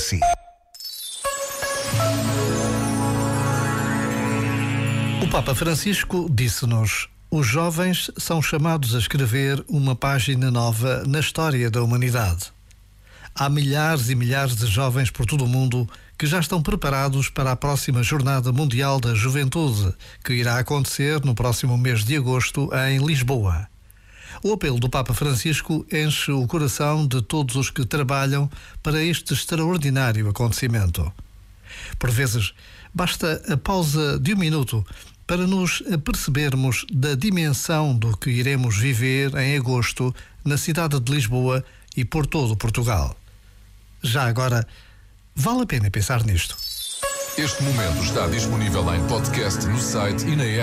si. O Papa Francisco disse-nos: os jovens são chamados a escrever uma página nova na história da humanidade. Há milhares e milhares de jovens por todo o mundo que já estão preparados para a próxima Jornada Mundial da Juventude, que irá acontecer no próximo mês de agosto em Lisboa. O apelo do Papa Francisco enche o coração de todos os que trabalham para este extraordinário acontecimento. Por vezes, basta a pausa de um minuto para nos apercebermos da dimensão do que iremos viver em agosto na cidade de Lisboa e por todo Portugal. Já agora, vale a pena pensar nisto. Este momento está disponível em podcast no site e na app.